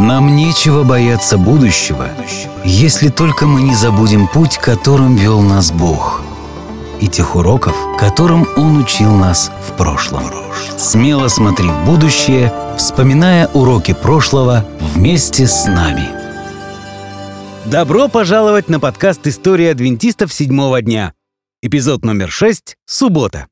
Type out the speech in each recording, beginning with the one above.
Нам нечего бояться будущего, если только мы не забудем путь, которым вел нас Бог, и тех уроков, которым Он учил нас в прошлом. Смело смотри в будущее, вспоминая уроки прошлого вместе с нами. Добро пожаловать на подкаст «История адвентистов седьмого дня». Эпизод номер 6. Суббота.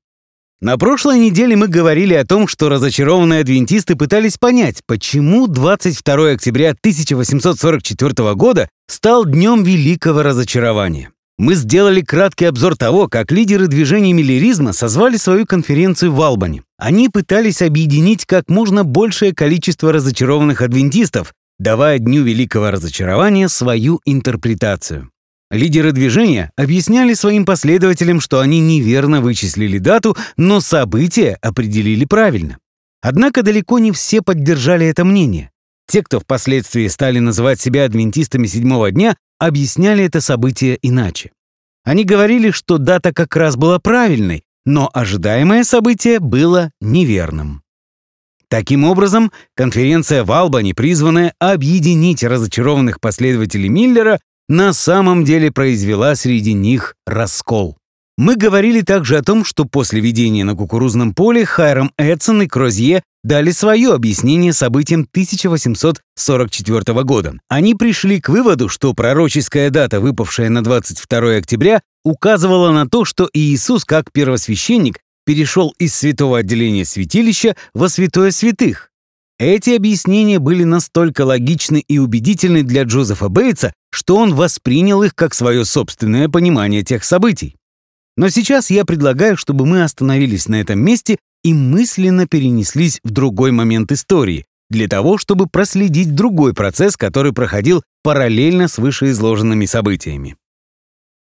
На прошлой неделе мы говорили о том, что разочарованные адвентисты пытались понять, почему 22 октября 1844 года стал днем великого разочарования. Мы сделали краткий обзор того, как лидеры движения миллеризма созвали свою конференцию в Албани. Они пытались объединить как можно большее количество разочарованных адвентистов, давая Дню Великого Разочарования свою интерпретацию. Лидеры движения объясняли своим последователям, что они неверно вычислили дату, но события определили правильно. Однако далеко не все поддержали это мнение. Те, кто впоследствии стали называть себя адвентистами седьмого дня, объясняли это событие иначе. Они говорили, что дата как раз была правильной, но ожидаемое событие было неверным. Таким образом, конференция в Албани, призванная объединить разочарованных последователей Миллера, на самом деле произвела среди них раскол. Мы говорили также о том, что после видения на кукурузном поле Хайрам Эдсон и Крозье дали свое объяснение событиям 1844 года. Они пришли к выводу, что пророческая дата, выпавшая на 22 октября, указывала на то, что Иисус, как первосвященник, перешел из святого отделения святилища во святое святых. Эти объяснения были настолько логичны и убедительны для Джозефа Бейтса, что он воспринял их как свое собственное понимание тех событий. Но сейчас я предлагаю, чтобы мы остановились на этом месте и мысленно перенеслись в другой момент истории, для того, чтобы проследить другой процесс, который проходил параллельно с вышеизложенными событиями.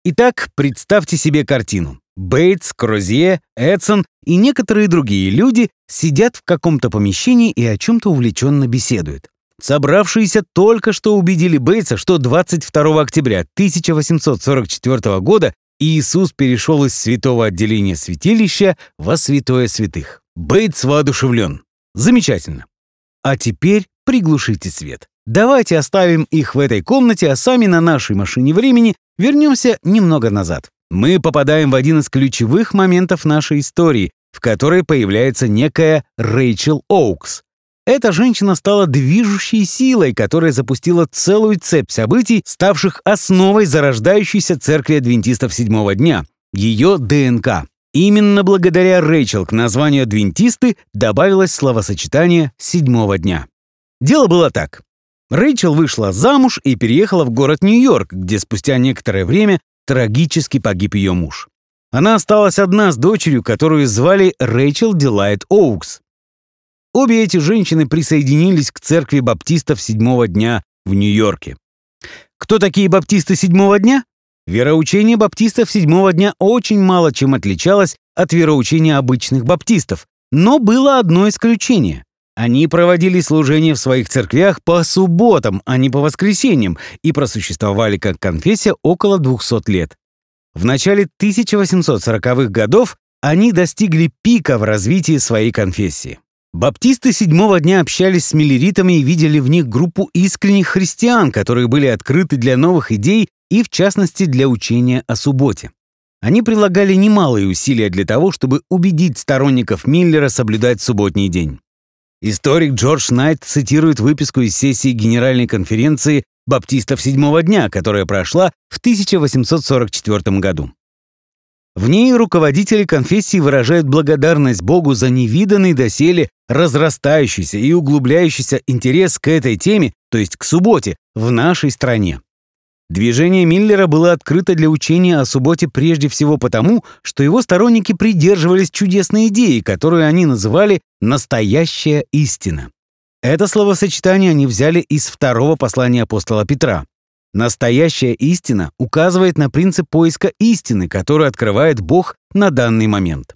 Итак, представьте себе картину. Бейтс, Крозье, Эдсон и некоторые другие люди сидят в каком-то помещении и о чем-то увлеченно беседуют. Собравшиеся только что убедили Бейтса, что 22 октября 1844 года Иисус перешел из святого отделения святилища во святое святых. Бейтс воодушевлен. Замечательно. А теперь приглушите свет. Давайте оставим их в этой комнате, а сами на нашей машине времени вернемся немного назад. Мы попадаем в один из ключевых моментов нашей истории, в которой появляется некая Рэйчел Оукс. Эта женщина стала движущей силой, которая запустила целую цепь событий, ставших основой зарождающейся церкви адвентистов седьмого дня, ее ДНК. Именно благодаря Рэйчел к названию «адвентисты» добавилось словосочетание «седьмого дня». Дело было так. Рэйчел вышла замуж и переехала в город Нью-Йорк, где спустя некоторое время трагически погиб ее муж. Она осталась одна с дочерью, которую звали Рэйчел Дилайт Оукс. Обе эти женщины присоединились к церкви баптистов седьмого дня в Нью-Йорке. Кто такие баптисты седьмого дня? Вероучение баптистов седьмого дня очень мало чем отличалось от вероучения обычных баптистов, но было одно исключение. Они проводили служение в своих церквях по субботам, а не по воскресеньям, и просуществовали как конфессия около 200 лет. В начале 1840-х годов они достигли пика в развитии своей конфессии. Баптисты седьмого дня общались с миллеритами и видели в них группу искренних христиан, которые были открыты для новых идей и, в частности, для учения о субботе. Они прилагали немалые усилия для того, чтобы убедить сторонников Миллера соблюдать субботний день. Историк Джордж Найт цитирует выписку из сессии Генеральной конференции баптистов седьмого дня, которая прошла в 1844 году. В ней руководители конфессии выражают благодарность Богу за невиданный доселе разрастающийся и углубляющийся интерес к этой теме, то есть к субботе, в нашей стране. Движение Миллера было открыто для учения о субботе прежде всего потому, что его сторонники придерживались чудесной идеи, которую они называли «настоящая истина». Это словосочетание они взяли из второго послания апостола Петра. Настоящая истина указывает на принцип поиска истины, который открывает Бог на данный момент.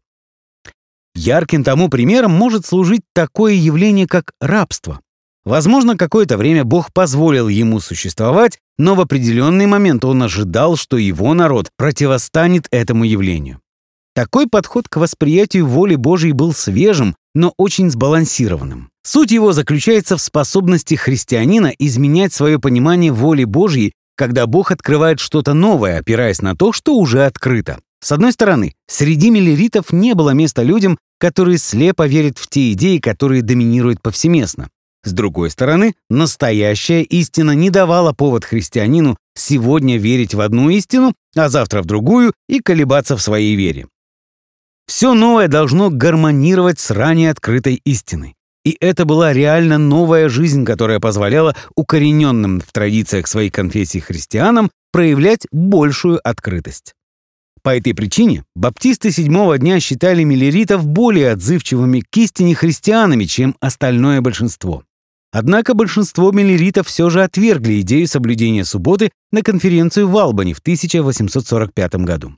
Ярким тому примером может служить такое явление, как рабство. Возможно, какое-то время Бог позволил ему существовать, но в определенный момент он ожидал, что его народ противостанет этому явлению. Такой подход к восприятию воли Божьей был свежим, но очень сбалансированным. Суть его заключается в способности христианина изменять свое понимание воли Божьей, когда Бог открывает что-то новое, опираясь на то, что уже открыто. С одной стороны, среди миллеритов не было места людям, которые слепо верят в те идеи, которые доминируют повсеместно. С другой стороны, настоящая истина не давала повод христианину сегодня верить в одну истину, а завтра в другую и колебаться в своей вере. Все новое должно гармонировать с ранее открытой истиной. И это была реально новая жизнь, которая позволяла укорененным в традициях своей конфессии христианам проявлять большую открытость. По этой причине баптисты седьмого дня считали миллеритов более отзывчивыми к истине христианами, чем остальное большинство. Однако большинство миллеритов все же отвергли идею соблюдения субботы на конференцию в Албани в 1845 году.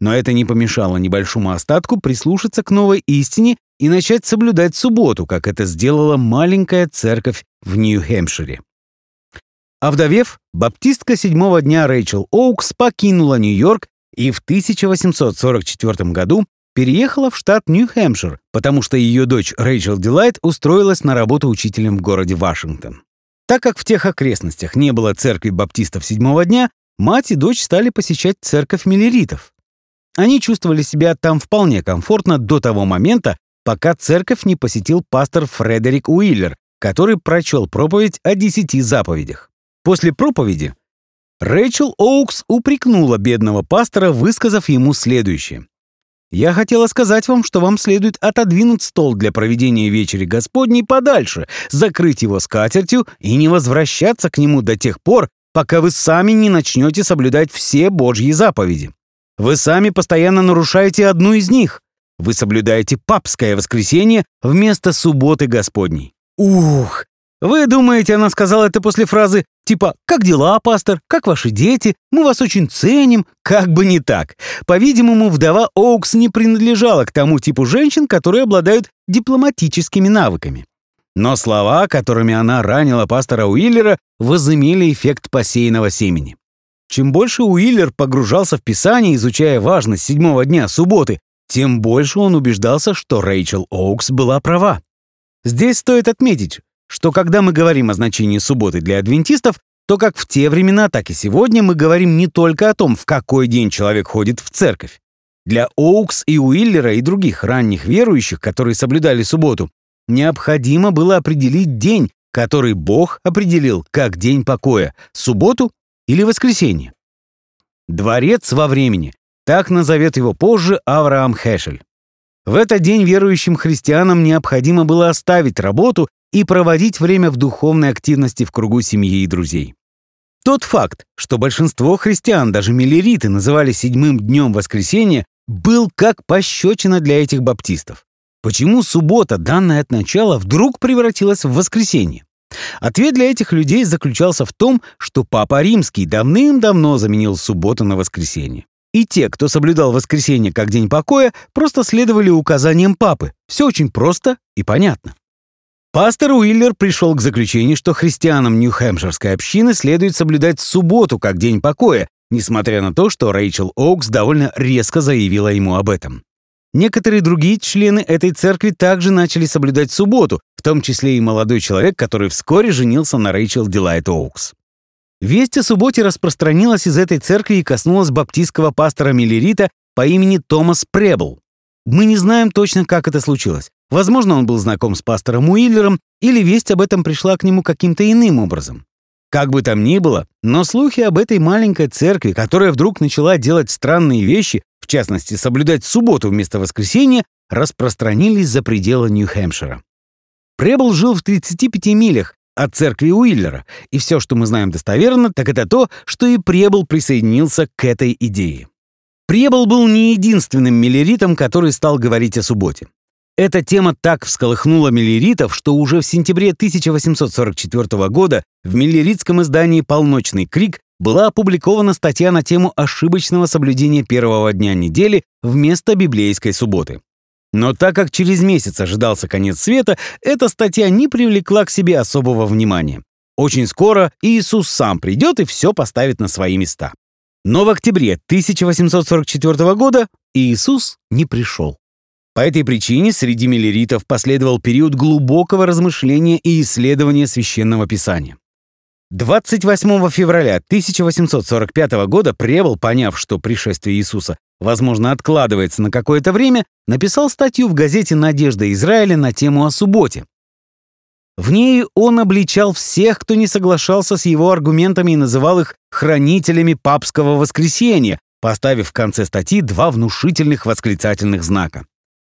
Но это не помешало небольшому остатку прислушаться к новой истине и начать соблюдать субботу, как это сделала маленькая церковь в Нью-Хэмпшире. Овдовев, баптистка седьмого дня Рэйчел Оукс покинула Нью-Йорк и в 1844 году переехала в штат Нью-Хэмпшир, потому что ее дочь Рэйчел Дилайт устроилась на работу учителем в городе Вашингтон. Так как в тех окрестностях не было церкви баптистов седьмого дня, мать и дочь стали посещать церковь миллеритов. Они чувствовали себя там вполне комфортно до того момента, пока церковь не посетил пастор Фредерик Уиллер, который прочел проповедь о десяти заповедях. После проповеди Рэйчел Оукс упрекнула бедного пастора, высказав ему следующее. Я хотела сказать вам, что вам следует отодвинуть стол для проведения вечери Господней подальше, закрыть его скатертью и не возвращаться к нему до тех пор, пока вы сами не начнете соблюдать все Божьи заповеди. Вы сами постоянно нарушаете одну из них. Вы соблюдаете папское воскресенье вместо субботы Господней. Ух, вы думаете, она сказала это после фразы типа «Как дела, пастор? Как ваши дети? Мы вас очень ценим». Как бы не так. По-видимому, вдова Оукс не принадлежала к тому типу женщин, которые обладают дипломатическими навыками. Но слова, которыми она ранила пастора Уиллера, возымели эффект посеянного семени. Чем больше Уиллер погружался в Писание, изучая важность седьмого дня субботы, тем больше он убеждался, что Рэйчел Оукс была права. Здесь стоит отметить, что когда мы говорим о значении субботы для адвентистов, то как в те времена, так и сегодня мы говорим не только о том, в какой день человек ходит в церковь. Для Оукс и Уиллера и других ранних верующих, которые соблюдали субботу, необходимо было определить день, который Бог определил как день покоя — субботу или воскресенье. Дворец во времени, так назовет его позже Авраам Хэшель. В этот день верующим христианам необходимо было оставить работу и проводить время в духовной активности в кругу семьи и друзей. Тот факт, что большинство христиан, даже миллериты, называли седьмым днем воскресенья, был как пощечина для этих баптистов. Почему суббота, данная от начала, вдруг превратилась в воскресенье? Ответ для этих людей заключался в том, что Папа Римский давным-давно заменил субботу на воскресенье. И те, кто соблюдал воскресенье как день покоя, просто следовали указаниям Папы. Все очень просто и понятно. Пастор Уиллер пришел к заключению, что христианам Нью-Хэмпширской общины следует соблюдать субботу как день покоя, несмотря на то, что Рэйчел Оукс довольно резко заявила ему об этом. Некоторые другие члены этой церкви также начали соблюдать субботу, в том числе и молодой человек, который вскоре женился на Рэйчел Дилайт Оукс. Весть о субботе распространилась из этой церкви и коснулась баптистского пастора Миллерита по имени Томас Пребл. Мы не знаем точно, как это случилось. Возможно, он был знаком с пастором Уиллером, или весть об этом пришла к нему каким-то иным образом. Как бы там ни было, но слухи об этой маленькой церкви, которая вдруг начала делать странные вещи, в частности, соблюдать субботу вместо воскресенья, распространились за пределы Нью-Хэмпшира. Пребл жил в 35 милях от церкви Уиллера, и все, что мы знаем достоверно, так это то, что и Пребл присоединился к этой идее. Пребл был не единственным миллеритом, который стал говорить о субботе. Эта тема так всколыхнула миллеритов, что уже в сентябре 1844 года в миллеритском издании «Полночный крик» была опубликована статья на тему ошибочного соблюдения первого дня недели вместо библейской субботы. Но так как через месяц ожидался конец света, эта статья не привлекла к себе особого внимания. Очень скоро Иисус сам придет и все поставит на свои места. Но в октябре 1844 года Иисус не пришел. По этой причине среди миллеритов последовал период глубокого размышления и исследования священного писания. 28 февраля 1845 года Пребл, поняв, что пришествие Иисуса, возможно, откладывается на какое-то время, написал статью в газете «Надежда Израиля» на тему о субботе. В ней он обличал всех, кто не соглашался с его аргументами и называл их хранителями папского воскресения, поставив в конце статьи два внушительных восклицательных знака.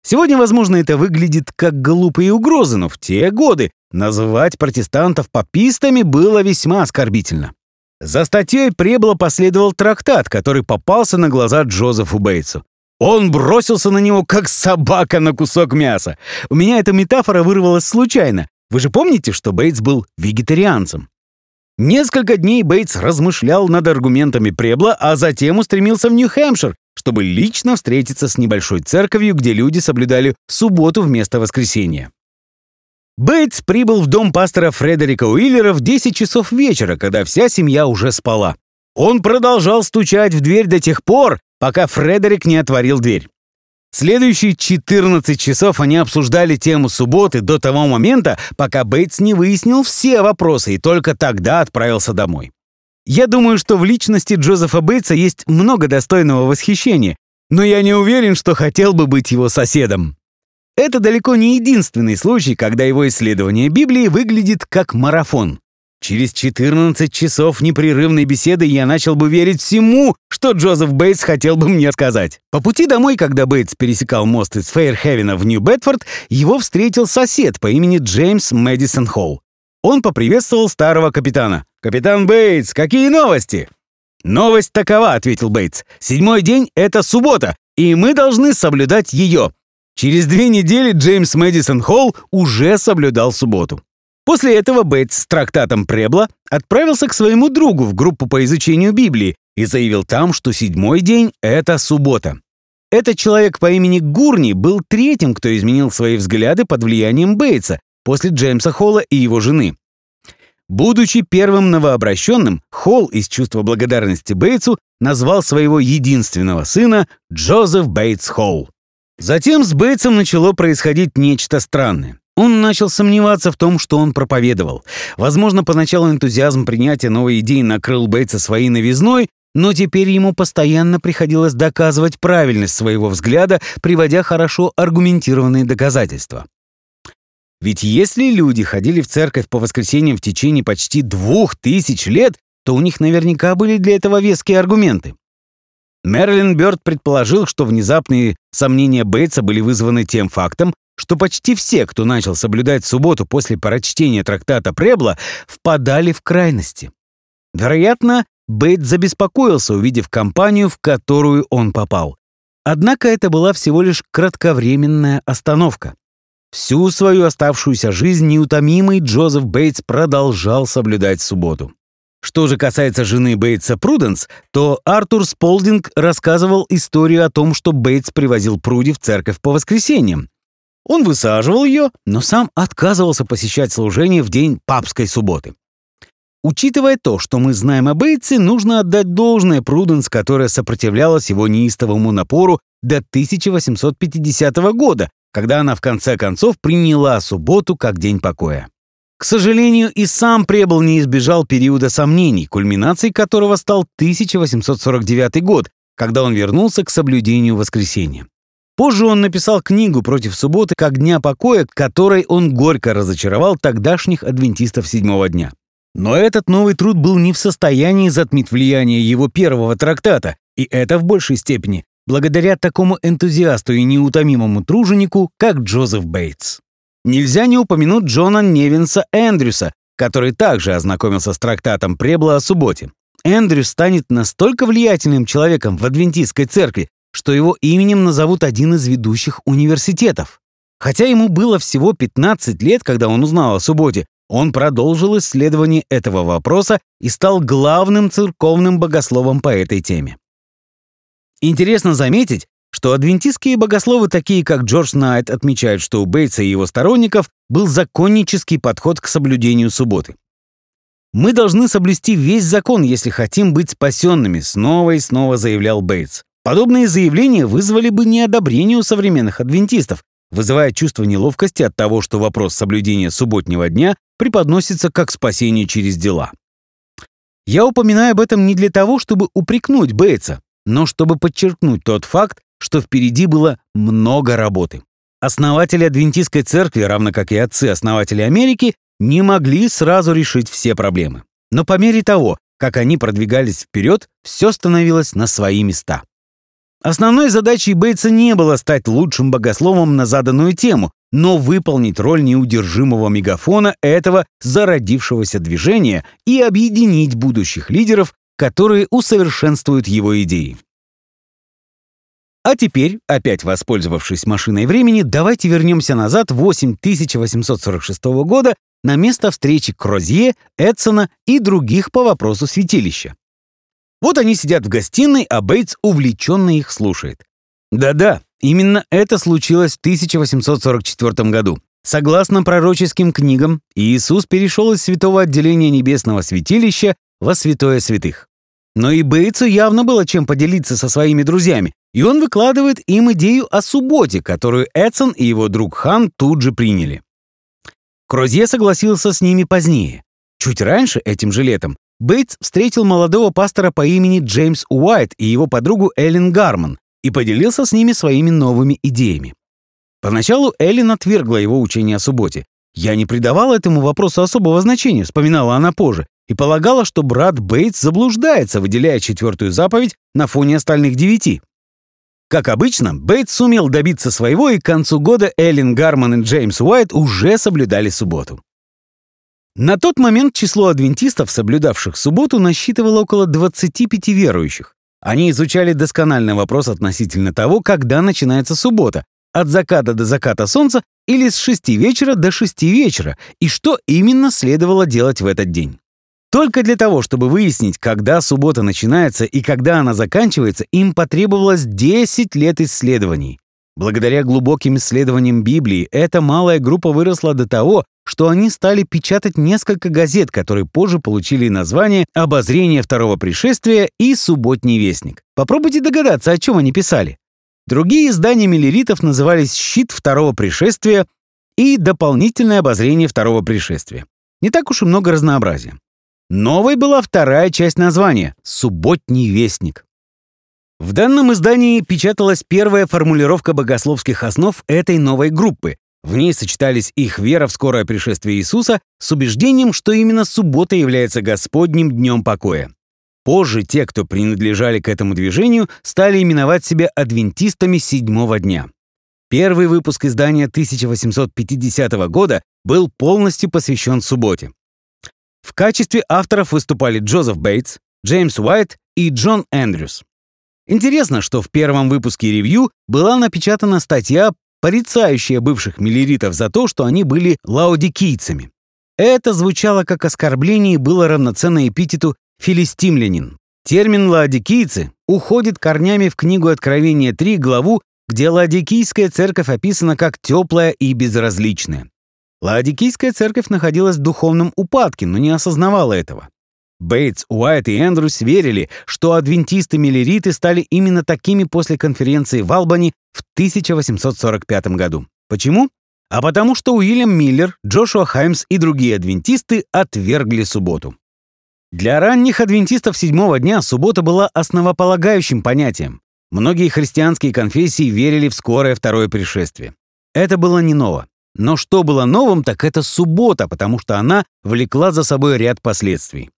Сегодня, возможно, это выглядит как глупые угрозы, но в те годы называть протестантов папистами было весьма оскорбительно. За статьей Пребло последовал трактат, который попался на глаза Джозефу Бейтсу. Он бросился на него, как собака на кусок мяса. У меня эта метафора вырвалась случайно. Вы же помните, что Бейтс был вегетарианцем? Несколько дней Бейтс размышлял над аргументами Пребла, а затем устремился в Нью-Хэмпшир, чтобы лично встретиться с небольшой церковью, где люди соблюдали субботу вместо воскресенья. Бейтс прибыл в дом пастора Фредерика Уиллера в 10 часов вечера, когда вся семья уже спала. Он продолжал стучать в дверь до тех пор, пока Фредерик не отворил дверь. Следующие 14 часов они обсуждали тему субботы до того момента, пока Бейтс не выяснил все вопросы и только тогда отправился домой. Я думаю, что в личности Джозефа Бейтса есть много достойного восхищения, но я не уверен, что хотел бы быть его соседом. Это далеко не единственный случай, когда его исследование Библии выглядит как марафон. Через 14 часов непрерывной беседы я начал бы верить всему, что Джозеф Бейтс хотел бы мне сказать. По пути домой, когда Бейтс пересекал мост из Фейрхевена в Нью-Бетфорд, его встретил сосед по имени Джеймс Мэдисон Холл. Он поприветствовал старого капитана. «Капитан Бейтс, какие новости?» «Новость такова», — ответил Бейтс. «Седьмой день — это суббота, и мы должны соблюдать ее». Через две недели Джеймс Мэдисон Холл уже соблюдал субботу. После этого Бейтс с трактатом Пребла отправился к своему другу в группу по изучению Библии и заявил там, что седьмой день — это суббота. Этот человек по имени Гурни был третьим, кто изменил свои взгляды под влиянием Бейтса, после Джеймса Холла и его жены. Будучи первым новообращенным, Холл из чувства благодарности Бейтсу назвал своего единственного сына Джозеф Бейтс Холл. Затем с Бейтсом начало происходить нечто странное. Он начал сомневаться в том, что он проповедовал. Возможно, поначалу энтузиазм принятия новой идеи накрыл Бейтса своей новизной, но теперь ему постоянно приходилось доказывать правильность своего взгляда, приводя хорошо аргументированные доказательства. Ведь если люди ходили в церковь по воскресеньям в течение почти двух тысяч лет, то у них наверняка были для этого веские аргументы. Мерлин Бёрд предположил, что внезапные сомнения Бейтса были вызваны тем фактом, что почти все, кто начал соблюдать субботу после прочтения трактата Пребла, впадали в крайности. Вероятно, Бейтс забеспокоился, увидев компанию, в которую он попал. Однако это была всего лишь кратковременная остановка. Всю свою оставшуюся жизнь неутомимый Джозеф Бейтс продолжал соблюдать субботу. Что же касается жены Бейтса Пруденс, то Артур Сполдинг рассказывал историю о том, что Бейтс привозил Пруди в церковь по воскресеньям. Он высаживал ее, но сам отказывался посещать служение в день папской субботы. Учитывая то, что мы знаем о Бейтсе, нужно отдать должное Пруденс, которая сопротивлялась его неистовому напору до 1850 года, когда она в конце концов приняла субботу как день покоя. К сожалению, и сам Пребл не избежал периода сомнений, кульминацией которого стал 1849 год, когда он вернулся к соблюдению воскресенья. Позже он написал книгу против субботы как дня покоя, которой он горько разочаровал тогдашних адвентистов седьмого дня. Но этот новый труд был не в состоянии затмить влияние его первого трактата, и это в большей степени благодаря такому энтузиасту и неутомимому труженику, как Джозеф Бейтс. Нельзя не упомянуть Джона Невинса Эндрюса, который также ознакомился с трактатом Пребла о субботе. Эндрюс станет настолько влиятельным человеком в адвентистской церкви, что его именем назовут один из ведущих университетов. Хотя ему было всего 15 лет, когда он узнал о субботе, он продолжил исследование этого вопроса и стал главным церковным богословом по этой теме. Интересно заметить, что адвентистские богословы, такие как Джордж Найт, отмечают, что у Бейтса и его сторонников был законнический подход к соблюдению субботы. «Мы должны соблюсти весь закон, если хотим быть спасенными», снова и снова заявлял Бейтс. Подобные заявления вызвали бы неодобрение у современных адвентистов, вызывая чувство неловкости от того, что вопрос соблюдения субботнего дня преподносится как спасение через дела. Я упоминаю об этом не для того, чтобы упрекнуть Бейтса, но чтобы подчеркнуть тот факт, что впереди было много работы. Основатели адвентистской церкви, равно как и отцы-основатели Америки, не могли сразу решить все проблемы. Но по мере того, как они продвигались вперед, все становилось на свои места. Основной задачей Бейтса не было стать лучшим богословом на заданную тему, но выполнить роль неудержимого мегафона этого зародившегося движения и объединить будущих лидеров, которые усовершенствуют его идеи. А теперь, опять воспользовавшись машиной времени, давайте вернемся назад в 8846 года на место встречи Крозье, Эдсона и других по вопросу святилища. Вот они сидят в гостиной, а Бейтс увлеченно их слушает. Да-да, именно это случилось в 1844 году. Согласно пророческим книгам, Иисус перешел из святого отделения небесного святилища во святое святых. Но и Бейтсу явно было чем поделиться со своими друзьями, и он выкладывает им идею о субботе, которую Эдсон и его друг Хан тут же приняли. Крозье согласился с ними позднее. Чуть раньше, этим же летом, Бейтс встретил молодого пастора по имени Джеймс Уайт и его подругу Эллен Гарман и поделился с ними своими новыми идеями. Поначалу Эллен отвергла его учение о субботе. «Я не придавала этому вопросу особого значения», — вспоминала она позже, и полагала, что брат Бейтс заблуждается, выделяя четвертую заповедь на фоне остальных девяти. Как обычно, Бейтс сумел добиться своего, и к концу года Эллен Гарман и Джеймс Уайт уже соблюдали субботу. На тот момент число адвентистов, соблюдавших субботу, насчитывало около 25 верующих. Они изучали доскональный вопрос относительно того, когда начинается суббота, от заката до заката солнца или с 6 вечера до 6 вечера, и что именно следовало делать в этот день. Только для того, чтобы выяснить, когда суббота начинается и когда она заканчивается, им потребовалось 10 лет исследований. Благодаря глубоким исследованиям Библии эта малая группа выросла до того, что они стали печатать несколько газет, которые позже получили название «Обозрение второго пришествия» и «Субботний вестник». Попробуйте догадаться, о чем они писали. Другие издания миллеритов назывались «Щит второго пришествия» и «Дополнительное обозрение второго пришествия». Не так уж и много разнообразия. Новой была вторая часть названия — «Субботний вестник». В данном издании печаталась первая формулировка богословских основ этой новой группы. В ней сочетались их вера в скорое пришествие Иисуса с убеждением, что именно суббота является Господним днем покоя. Позже те, кто принадлежали к этому движению, стали именовать себя адвентистами седьмого дня. Первый выпуск издания 1850 года был полностью посвящен субботе. В качестве авторов выступали Джозеф Бейтс, Джеймс Уайт и Джон Эндрюс. Интересно, что в первом выпуске ревью была напечатана статья, порицающая бывших миллеритов за то, что они были лаодикийцами. Это звучало как оскорбление и было равноценно эпитету «филистимлянин». Термин «лаодикийцы» уходит корнями в книгу Откровения 3, главу, где ладикийская церковь описана как теплая и безразличная. Лаодикийская церковь находилась в духовном упадке, но не осознавала этого. Бейтс, Уайт и Эндрюс верили, что адвентисты-миллериты стали именно такими после конференции в Албани в 1845 году. Почему? А потому что Уильям Миллер, Джошуа Хаймс и другие адвентисты отвергли субботу. Для ранних адвентистов седьмого дня суббота была основополагающим понятием. Многие христианские конфессии верили в скорое второе пришествие. Это было не ново. Но что было новым, так это суббота, потому что она влекла за собой ряд последствий.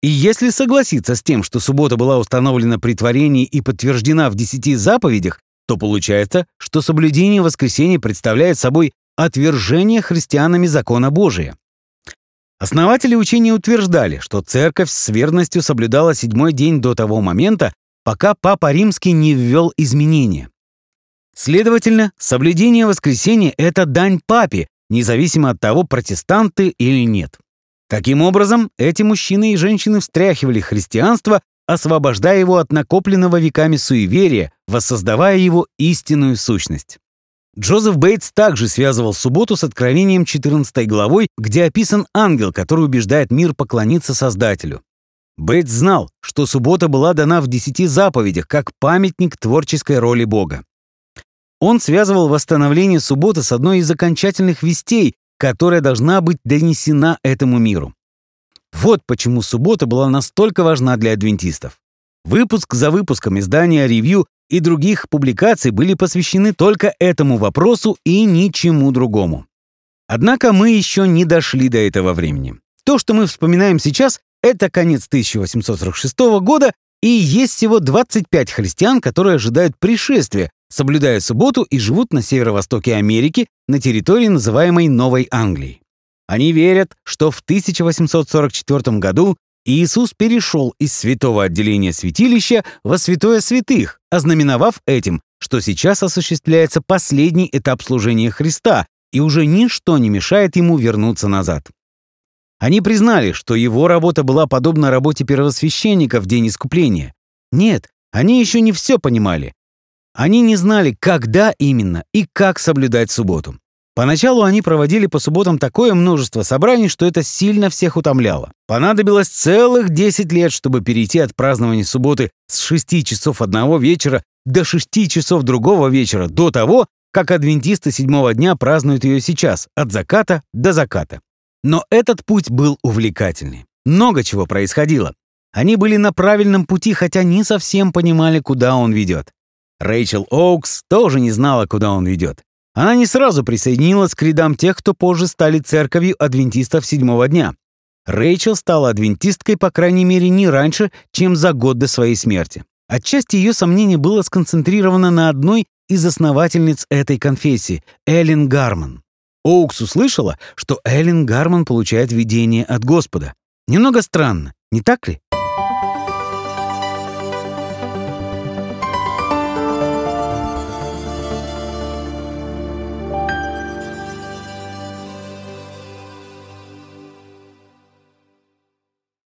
И если согласиться с тем, что суббота была установлена при творении и подтверждена в десяти заповедях, то получается, что соблюдение воскресенья представляет собой отвержение христианами закона Божия. Основатели учения утверждали, что церковь с верностью соблюдала седьмой день до того момента, пока Папа Римский не ввел изменения. Следовательно, соблюдение воскресенья — это дань папе, независимо от того, протестанты или нет. Таким образом, эти мужчины и женщины встряхивали христианство, освобождая его от накопленного веками суеверия, воссоздавая его истинную сущность. Джозеф Бейтс также связывал субботу с Откровением 14 главой, где описан ангел, который убеждает мир поклониться Создателю. Бейтс знал, что суббота была дана в десяти заповедях как памятник творческой роли Бога. Он связывал восстановление субботы с одной из окончательных вестей, которая должна быть донесена этому миру. Вот почему суббота была настолько важна для адвентистов. Выпуск за выпуском издания «Ревью» и других публикаций были посвящены только этому вопросу и ничему другому. Однако мы еще не дошли до этого времени. То, что мы вспоминаем сейчас, это конец 1846 года, и есть всего 25 христиан, которые ожидают пришествия, соблюдая субботу и живут на северо-востоке Америки на территории, называемой Новой Англией. Они верят, что в 1844 году Иисус перешел из святого отделения святилища во святое святых, ознаменовав этим, что сейчас осуществляется последний этап служения Христа, и уже ничто не мешает ему вернуться назад. Они признали, что его работа была подобна работе первосвященника в день искупления. Нет, они еще не все понимали. Они не знали, когда именно и как соблюдать субботу. Поначалу они проводили по субботам такое множество собраний, что это сильно всех утомляло. Понадобилось целых 10 лет, чтобы перейти от празднования субботы с 6 часов одного вечера до 6 часов другого вечера, до того, как адвентисты седьмого дня празднуют ее сейчас, от заката до заката. Но этот путь был увлекательный. Много чего происходило. Они были на правильном пути, хотя не совсем понимали, куда он ведет. Рэйчел Оукс тоже не знала, куда он ведет. Она не сразу присоединилась к рядам тех, кто позже стали церковью адвентистов седьмого дня. Рэйчел стала адвентисткой, по крайней мере, не раньше, чем за год до своей смерти. Отчасти ее сомнение было сконцентрировано на одной из основательниц этой конфессии — Эллен Гарман. Оукс услышала, что Эллен Гарман получает видение от Господа. Немного странно, не так ли?